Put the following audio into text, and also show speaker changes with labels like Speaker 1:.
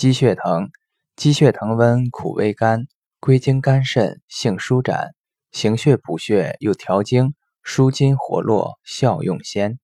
Speaker 1: 鸡血藤，鸡血藤温，苦味甘，归经肝肾，性舒展，行血补血，又调经，舒筋活络，效用鲜。